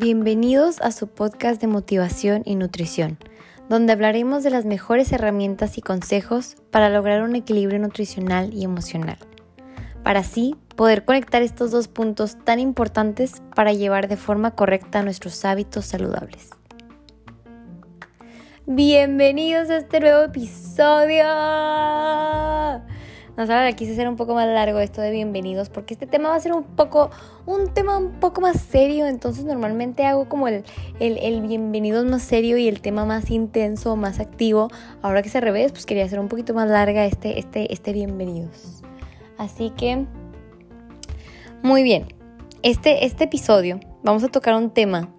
Bienvenidos a su podcast de motivación y nutrición, donde hablaremos de las mejores herramientas y consejos para lograr un equilibrio nutricional y emocional, para así poder conectar estos dos puntos tan importantes para llevar de forma correcta nuestros hábitos saludables. Bienvenidos a este nuevo episodio. No, ahora quise hacer un poco más largo esto de bienvenidos porque este tema va a ser un poco, un tema un poco más serio. Entonces normalmente hago como el, el, el bienvenidos más serio y el tema más intenso, más activo. Ahora que se revés, pues quería hacer un poquito más larga este, este, este bienvenidos. Así que, muy bien. Este, este episodio vamos a tocar un tema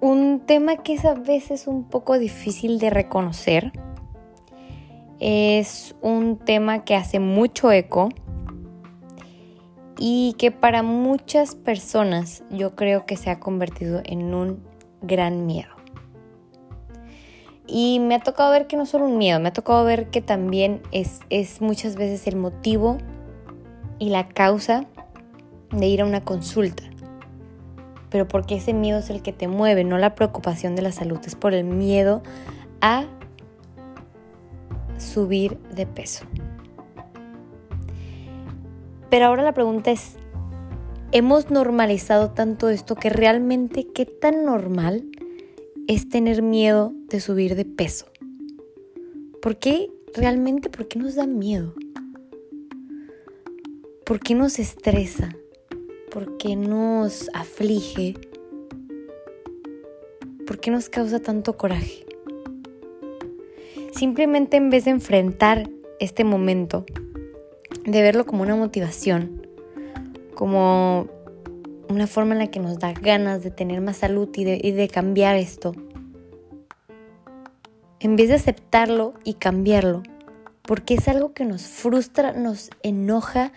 un tema que es a veces un poco difícil de reconocer es un tema que hace mucho eco y que para muchas personas yo creo que se ha convertido en un gran miedo. Y me ha tocado ver que no solo un miedo, me ha tocado ver que también es, es muchas veces el motivo y la causa de ir a una consulta. Pero porque ese miedo es el que te mueve, no la preocupación de la salud, es por el miedo a subir de peso. Pero ahora la pregunta es, ¿hemos normalizado tanto esto que realmente qué tan normal es tener miedo de subir de peso? ¿Por qué realmente, por qué nos da miedo? ¿Por qué nos estresa? ¿Por qué nos aflige? ¿Por qué nos causa tanto coraje? Simplemente en vez de enfrentar este momento, de verlo como una motivación, como una forma en la que nos da ganas de tener más salud y de, cambiar esto, en vez de aceptarlo y cambiarlo, porque es algo que nos frustra, nos enoja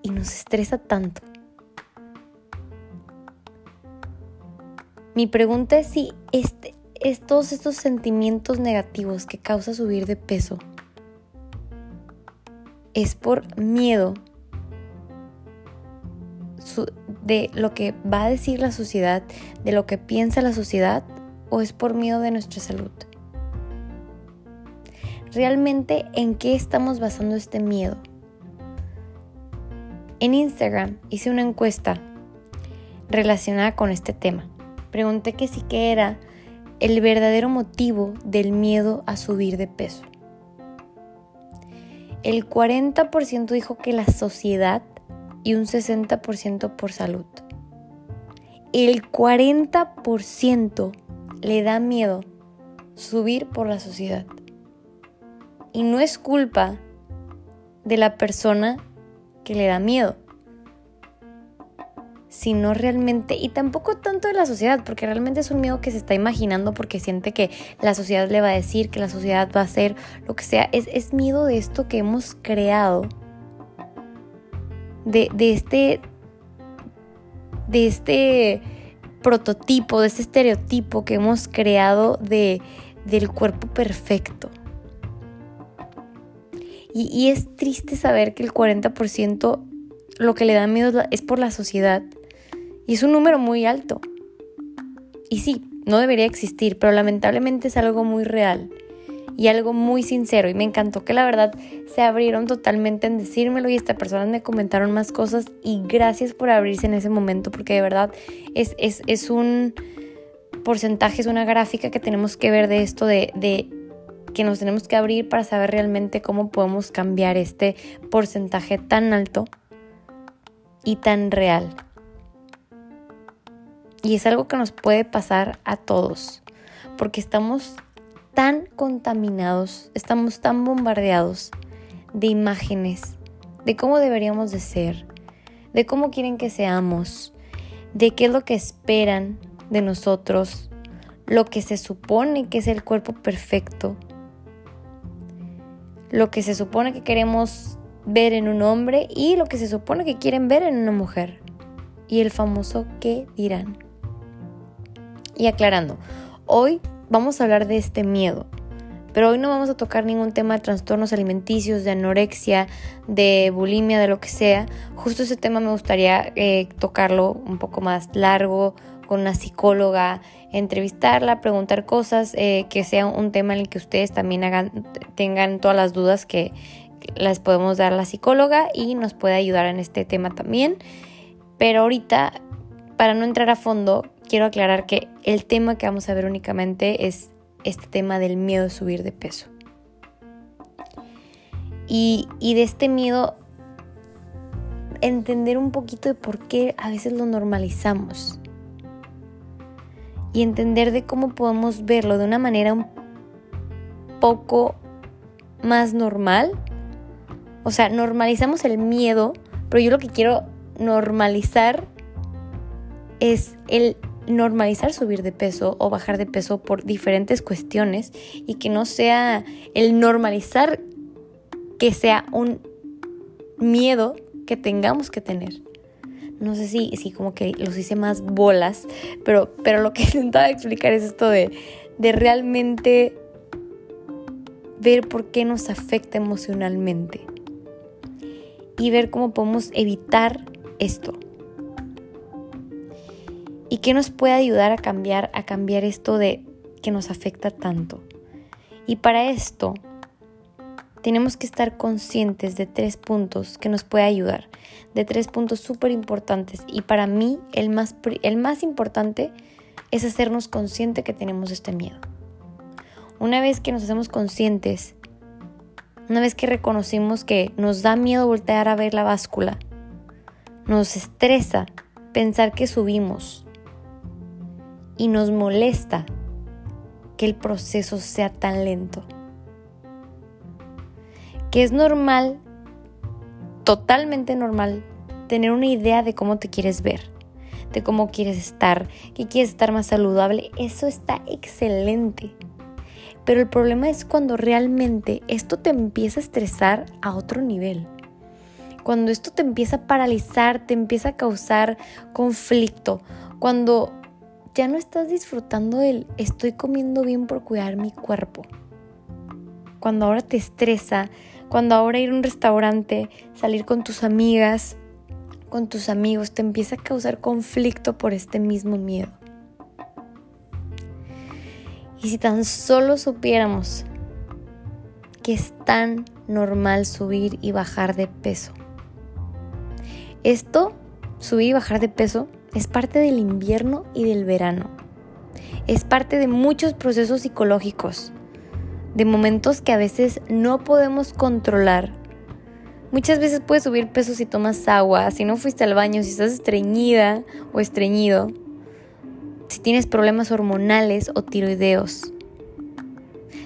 y nos estresa tanto. Mi pregunta es si este, es todos estos sentimientos negativos que causa subir de peso es por miedo de lo que va a decir la sociedad, de lo que piensa la sociedad, o es por miedo de nuestra salud. Realmente, ¿en qué estamos basando este miedo? En Instagram hice una encuesta relacionada con este tema. Pregunté que si que era el verdadero motivo del miedo a subir de peso. El 40% dijo que la sociedad y un 60% por salud. El 40% le da miedo subir por la sociedad. Y no es culpa de la persona que le da miedo sino realmente, y tampoco tanto de la sociedad, porque realmente es un miedo que se está imaginando porque siente que la sociedad le va a decir, que la sociedad va a hacer lo que sea, es, miedo de esto que hemos creado, de, este, de este prototipo, de este estereotipo que hemos creado de, del cuerpo perfecto. Y, y, es triste saber que el 40% lo que le da miedo es por la sociedad y es un número muy alto. Y sí, no debería existir, pero lamentablemente es algo muy real y algo muy sincero. Y me encantó que la verdad se abrieron totalmente en decírmelo y estas personas me comentaron más cosas y gracias por abrirse en ese momento porque de verdad es, es, un porcentaje, es una gráfica que tenemos que ver de esto, de, de que nos tenemos que abrir para saber realmente cómo podemos cambiar este porcentaje tan alto y tan real. Y es algo que nos puede pasar a todos, porque estamos tan contaminados, estamos tan bombardeados de imágenes, de cómo deberíamos de ser, de cómo quieren que seamos, de qué es lo que esperan de nosotros, lo que se supone que es el cuerpo perfecto, lo que se supone que queremos ver en un hombre y lo que se supone que quieren ver en una mujer. Y el famoso qué dirán. Y aclarando, hoy vamos a hablar de este miedo, Pero hoy no vamos a tocar ningún tema de trastornos alimenticios, de anorexia, de bulimia, de lo que sea. Justo ese tema me gustaría eh, tocarlo un poco más largo, con una psicóloga, entrevistarla, preguntar cosas, eh, que sea un tema en el que ustedes también hagan, tengan todas las dudas que las podemos dar a la psicóloga y nos puede ayudar en este tema también. Pero ahorita, para no entrar a fondo, quiero aclarar que el tema que vamos a ver únicamente es este tema del miedo a subir de peso. Y, y de este miedo, entender un poquito de por qué a veces lo normalizamos. Y entender de cómo podemos verlo de una manera un poco más normal. O sea, normalizamos el miedo, pero yo lo que quiero normalizar es el normalizar subir de peso o bajar de peso por diferentes cuestiones y que no sea el normalizar que sea un miedo que tengamos que tener. No sé si, si como que los hice más bolas, pero, pero lo que intentaba explicar es esto de, de realmente ver por qué nos afecta emocionalmente y ver cómo podemos evitar esto. ¿Y qué nos puede ayudar a cambiar, a cambiar esto de que nos afecta tanto? Y para esto tenemos que estar conscientes de tres puntos que nos puede ayudar, de tres puntos súper importantes. Y para mí el más, el más importante es hacernos consciente que tenemos este miedo. Una vez que nos hacemos conscientes, una vez que reconocimos que nos da miedo voltear a ver la báscula, nos estresa pensar que subimos, y nos molesta que el proceso sea tan lento. Que es normal, totalmente normal, tener una idea de cómo te quieres ver, de cómo quieres estar, que quieres estar más saludable. Eso está excelente. Pero el problema es cuando realmente esto te empieza a estresar a otro nivel. Cuando esto te empieza a paralizar, te empieza a causar conflicto. Cuando ya no estás disfrutando del estoy comiendo bien por cuidar mi cuerpo. Cuando ahora te estresa, cuando ahora ir a un restaurante, salir con tus amigas, con tus amigos, te empieza a causar conflicto por este mismo miedo. Y si tan solo supiéramos que es tan normal subir y bajar de peso. Esto, subir y bajar de peso, es parte del invierno y del verano. Es parte de muchos procesos psicológicos, de momentos que a veces no podemos controlar. Muchas veces puedes subir peso si tomas agua, si no fuiste al baño, si estás estreñida o estreñido, si tienes problemas hormonales o tiroideos.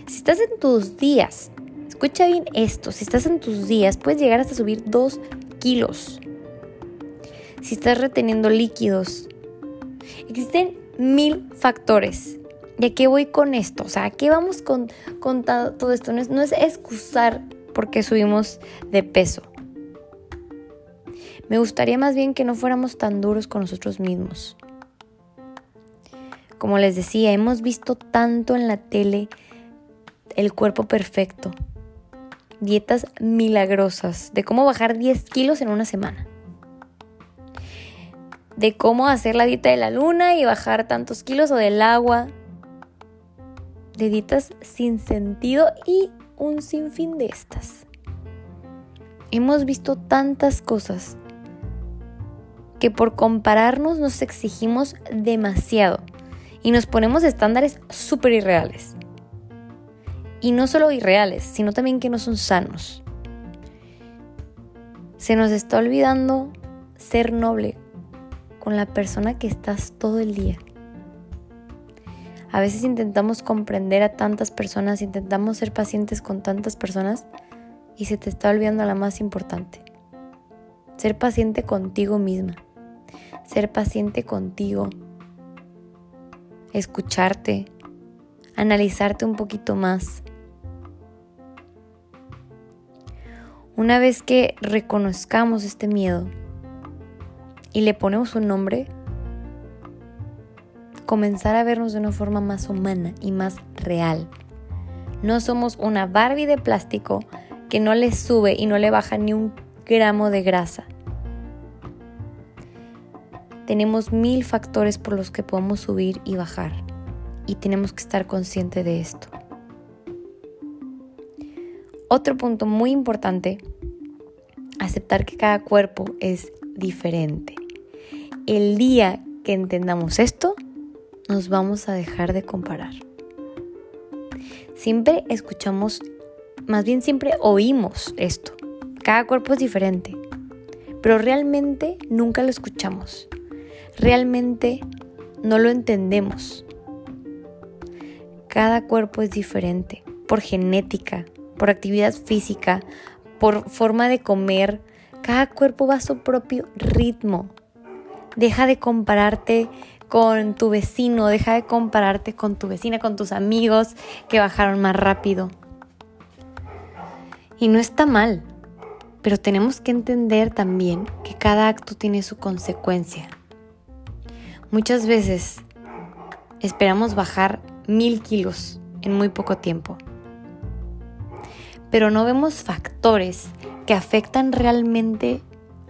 Si estás en tus días, escucha bien esto, si estás en tus días puedes llegar hasta subir 2 kilos si estás reteniendo líquidos. Existen mil factores. ¿Y a qué voy con esto? O sea, ¿a qué vamos con, todo esto? No es, no es excusar porque subimos de peso. Me gustaría más bien que no fuéramos tan duros con nosotros mismos. Como les decía, hemos visto tanto en la tele el cuerpo perfecto, dietas milagrosas de cómo bajar 10 kilos en una semana de cómo hacer la dieta de la luna y bajar tantos kilos o del agua, de dietas sin sentido y un sinfín de estas. Hemos visto tantas cosas que por compararnos nos exigimos demasiado y nos ponemos estándares súper irreales. Y no solo irreales, sino también que no son sanos. Se nos está olvidando ser noble con la persona que estás todo el día. A veces intentamos comprender a tantas personas, intentamos ser pacientes con tantas personas y se te está olvidando la más importante. Ser paciente contigo misma. Ser paciente contigo. Escucharte. Analizarte un poquito más. Una vez que reconozcamos este miedo, y le ponemos un nombre, comenzar a vernos de una forma más humana y más real. No somos una Barbie de plástico que no le sube y no le baja ni un gramo de grasa. Tenemos mil factores por los que podemos subir y bajar y tenemos que estar conscientes de esto. Otro punto muy importante, aceptar que cada cuerpo es diferente. El día que entendamos esto, nos vamos a dejar de comparar. Siempre escuchamos, más bien siempre oímos esto. Cada cuerpo es diferente, pero realmente nunca lo escuchamos. Realmente no lo entendemos. Cada cuerpo es diferente por genética, por actividad física, por forma de comer. Cada cuerpo va a su propio ritmo. Deja de compararte con tu vecino, deja de compararte con tu vecina, con tus amigos que bajaron más rápido. Y no está mal, pero tenemos que entender también que cada acto tiene su consecuencia. Muchas veces esperamos bajar mil kilos en muy poco tiempo, pero no vemos factores que afectan realmente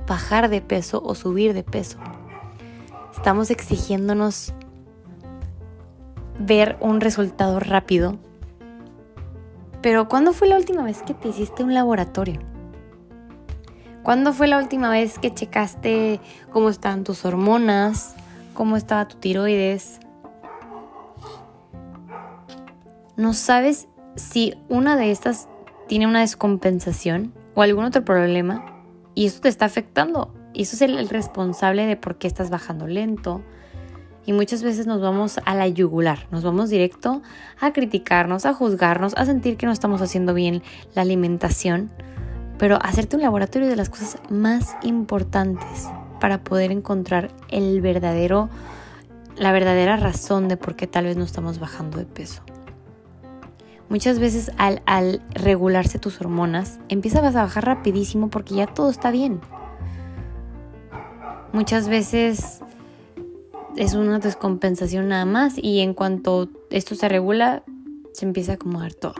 bajar de peso o subir de peso. Estamos exigiéndonos ver un resultado rápido. Pero ¿cuándo fue la última vez que te hiciste un laboratorio? ¿Cuándo fue la última vez que checaste cómo estaban tus hormonas? ¿Cómo estaba tu tiroides? No sabes si una de estas tiene una descompensación o algún otro problema y eso te está afectando y eso es el, responsable de por qué estás bajando lento. Y muchas veces nos vamos a la yugular, nos vamos directo a criticarnos, a juzgarnos, a sentir que no estamos haciendo bien la alimentación. Pero hacerte un laboratorio de las cosas más importantes para poder encontrar el verdadero, la verdadera razón de por qué tal vez no estamos bajando de peso. Muchas veces al, al regularse tus hormonas, empiezas a bajar rapidísimo porque ya todo está bien. Muchas veces es una descompensación nada más y en cuanto esto se regula, se empieza a acomodar todo.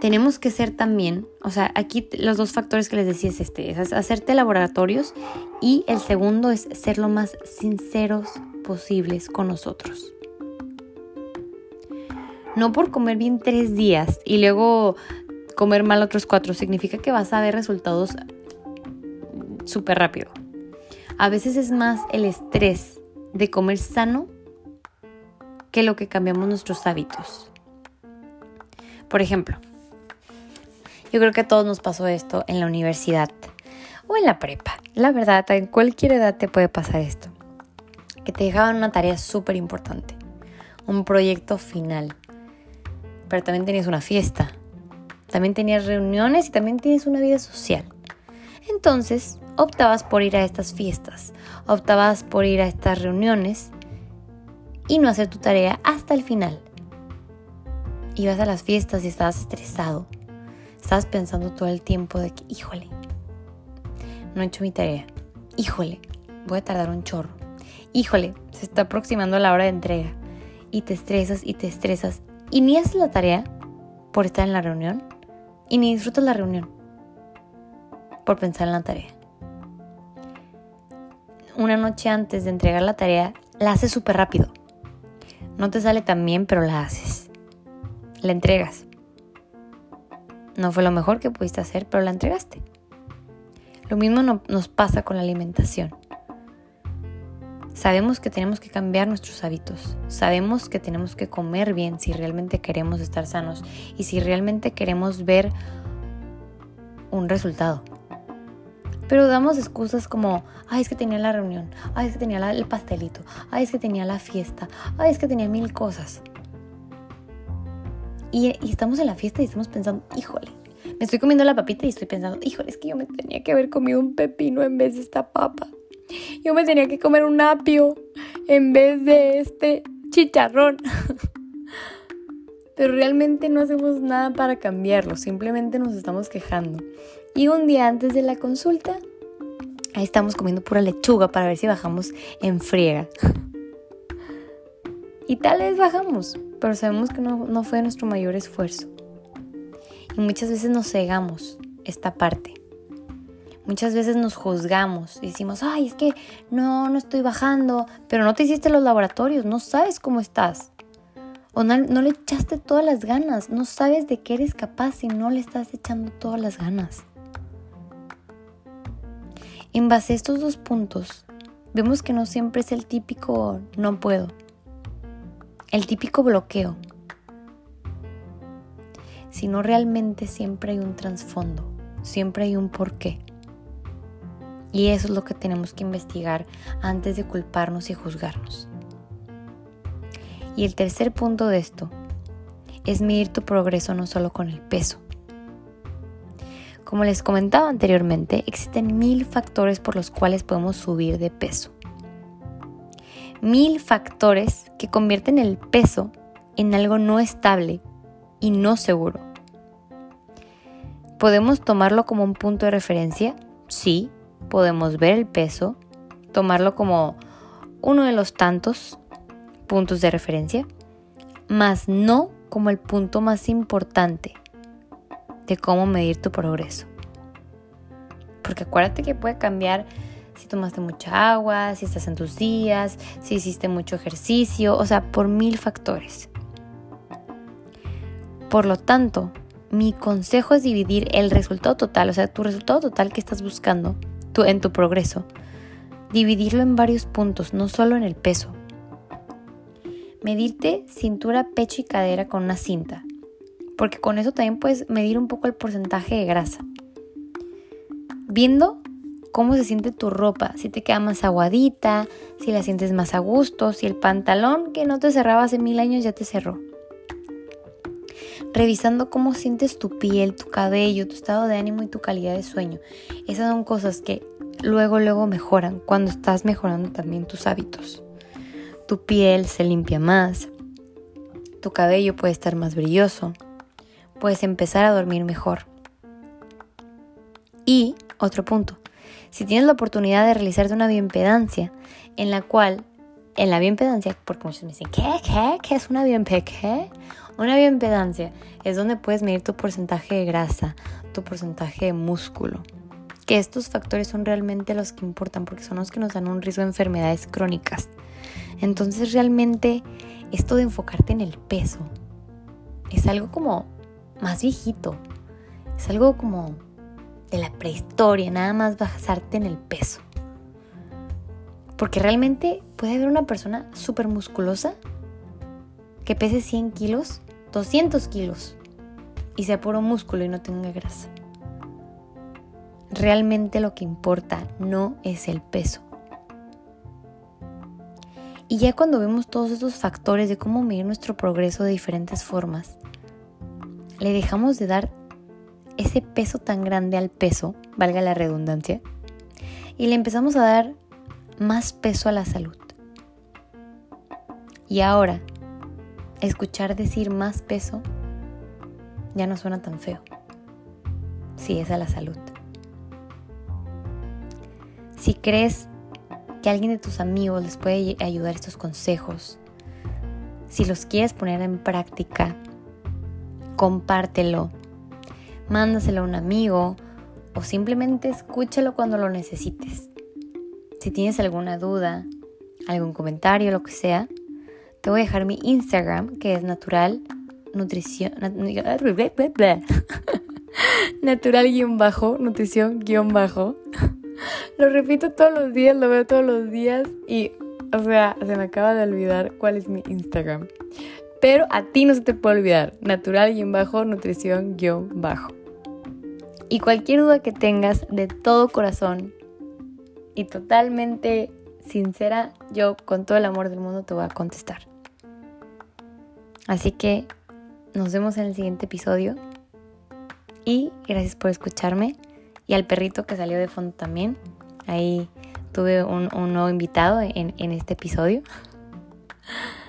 Tenemos que ser también, o sea, aquí los dos factores que les decía es este, es hacerte laboratorios y el segundo es ser lo más sinceros posibles con nosotros. No por comer bien tres días y luego comer mal otros cuatro significa que vas a ver resultados súper rápido. A veces es más el estrés de comer sano que lo que cambiamos nuestros hábitos. Por ejemplo, yo creo que a todos nos pasó esto en la universidad o en la prepa. La verdad, en cualquier edad te puede pasar esto. Que te dejaban una tarea súper importante, un proyecto final. Pero también tenías una fiesta, también tenías reuniones y también tienes una vida social. Entonces, optabas por ir a estas fiestas, optabas por ir a estas reuniones y no hacer tu tarea hasta el final. Ibas a las fiestas y estabas estresado. Estabas pensando todo el tiempo de que, híjole, no he hecho mi tarea. Híjole, voy a tardar un chorro. Híjole, se está aproximando la hora de entrega. Y te estresas y te estresas. Y ni haces la tarea por estar en la reunión. Y ni disfrutas la reunión por pensar en la tarea una noche antes de entregar la tarea, la haces súper rápido. No te sale tan bien, pero la haces. La entregas. No fue lo mejor que pudiste hacer, pero la entregaste. Lo mismo nos pasa con la alimentación. Sabemos que tenemos que cambiar nuestros hábitos. Sabemos que tenemos que comer bien si realmente queremos estar sanos y si realmente queremos ver un resultado. Pero damos excusas como, ay, es que tenía la reunión, ay, es que tenía el pastelito, ay, es que tenía la fiesta, ay, es que tenía mil cosas. Y, y estamos en la fiesta y estamos pensando, híjole, me estoy comiendo la papita y estoy pensando, híjole, es que yo me tenía que haber comido un pepino en vez de esta papa. Yo me tenía que comer un apio en vez de este chicharrón. Pero realmente no hacemos nada para cambiarlo, simplemente nos estamos quejando. Y un día antes de la consulta, ahí estamos comiendo pura lechuga para ver si bajamos en friega. Y tal vez bajamos, pero sabemos que no, no fue nuestro mayor esfuerzo. Y muchas veces nos cegamos esta parte. Muchas veces nos juzgamos decimos, ay, es que no, no estoy bajando, pero no te hiciste los laboratorios, no sabes cómo estás. O no, no, le echaste todas las ganas, no sabes de qué eres capaz si no le estás echando todas las ganas. En base a estos dos puntos, vemos que no siempre es el típico no puedo, el típico bloqueo, sino realmente siempre hay un trasfondo, siempre hay un porqué. Y eso es lo que tenemos que investigar antes de culparnos y juzgarnos. Y el tercer punto de esto es medir tu progreso no solo con el peso. Como les comentaba anteriormente, existen mil factores por los cuales podemos subir de peso. Mil factores que convierten el peso en algo no estable y no seguro. ¿Podemos tomarlo como un punto de referencia? Sí, podemos ver el peso, tomarlo como uno de los tantos puntos de referencia, mas no como el punto más importante de cómo medir tu progreso. Porque acuérdate que puede cambiar si tomaste mucha agua, si estás en tus días, si hiciste mucho ejercicio, o sea, por mil factores. Por lo tanto, mi consejo es dividir el resultado total, o sea, tu resultado total que estás buscando en tu progreso. Dividirlo en varios puntos, no solo en el peso. Medirte cintura, pecho y cadera con una cinta, porque con eso también puedes medir un poco el porcentaje de grasa. Viendo cómo se siente tu ropa, si te queda más aguadita, si la sientes más a gusto, si el pantalón que no te cerraba hace mil años ya te cerró. Revisando cómo sientes tu piel, tu cabello, tu estado de ánimo y tu calidad de sueño. Esas son cosas que luego, luego mejoran cuando estás mejorando también tus hábitos. Tu piel se limpia más, tu cabello puede estar más brilloso, puedes empezar a dormir mejor. Y otro punto, si tienes la oportunidad de realizarte una bioimpedancia en la cual, en la bioimpedancia, porque muchos me dicen, ¿qué? ¿Qué? ¿Qué es una bioimpedancia? Una bioimpedancia es donde puedes medir tu porcentaje de grasa, tu porcentaje de músculo, que estos factores son realmente los que importan porque son los que nos dan un riesgo de enfermedades crónicas. Entonces realmente esto de enfocarte en el peso es algo como más viejito, es algo como de la prehistoria, nada más basarte en el peso. Porque realmente puede haber una persona súper musculosa que pese 100 kilos, 200 kilos y sea puro músculo y no tenga grasa. Realmente lo que importa no es el peso. Y ya cuando vemos todos estos factores de cómo medir nuestro progreso de diferentes formas, le dejamos de dar ese peso tan grande al peso, valga la redundancia, y le empezamos a dar más peso a la salud. Y ahora, escuchar decir más peso ya no suena tan feo. Sí, es a la salud. Si crees que alguien de tus amigos les puede ayudar estos consejos, si los quieres poner en práctica, compártelo, mándaselo a un amigo o simplemente escúchalo cuando lo necesites. Si tienes alguna duda, algún comentario, lo que sea, te voy a dejar mi Instagram que es natural nutrición natural guion bajo nutrición guion bajo lo repito todos los días, lo veo todos los días y, o sea, se me acaba de olvidar cuál es mi Instagram. Pero a ti no se te puede olvidar, natural-nutrición-bajo. Y cualquier duda que tengas de todo corazón y totalmente sincera, yo con todo el amor del mundo te voy a contestar. Así que nos vemos en el siguiente episodio. Y gracias por escucharme. Y al perrito que salió de fondo también. Ahí tuve un, nuevo invitado en, en este episodio.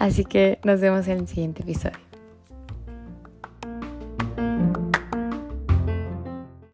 Así que nos vemos en el siguiente episodio.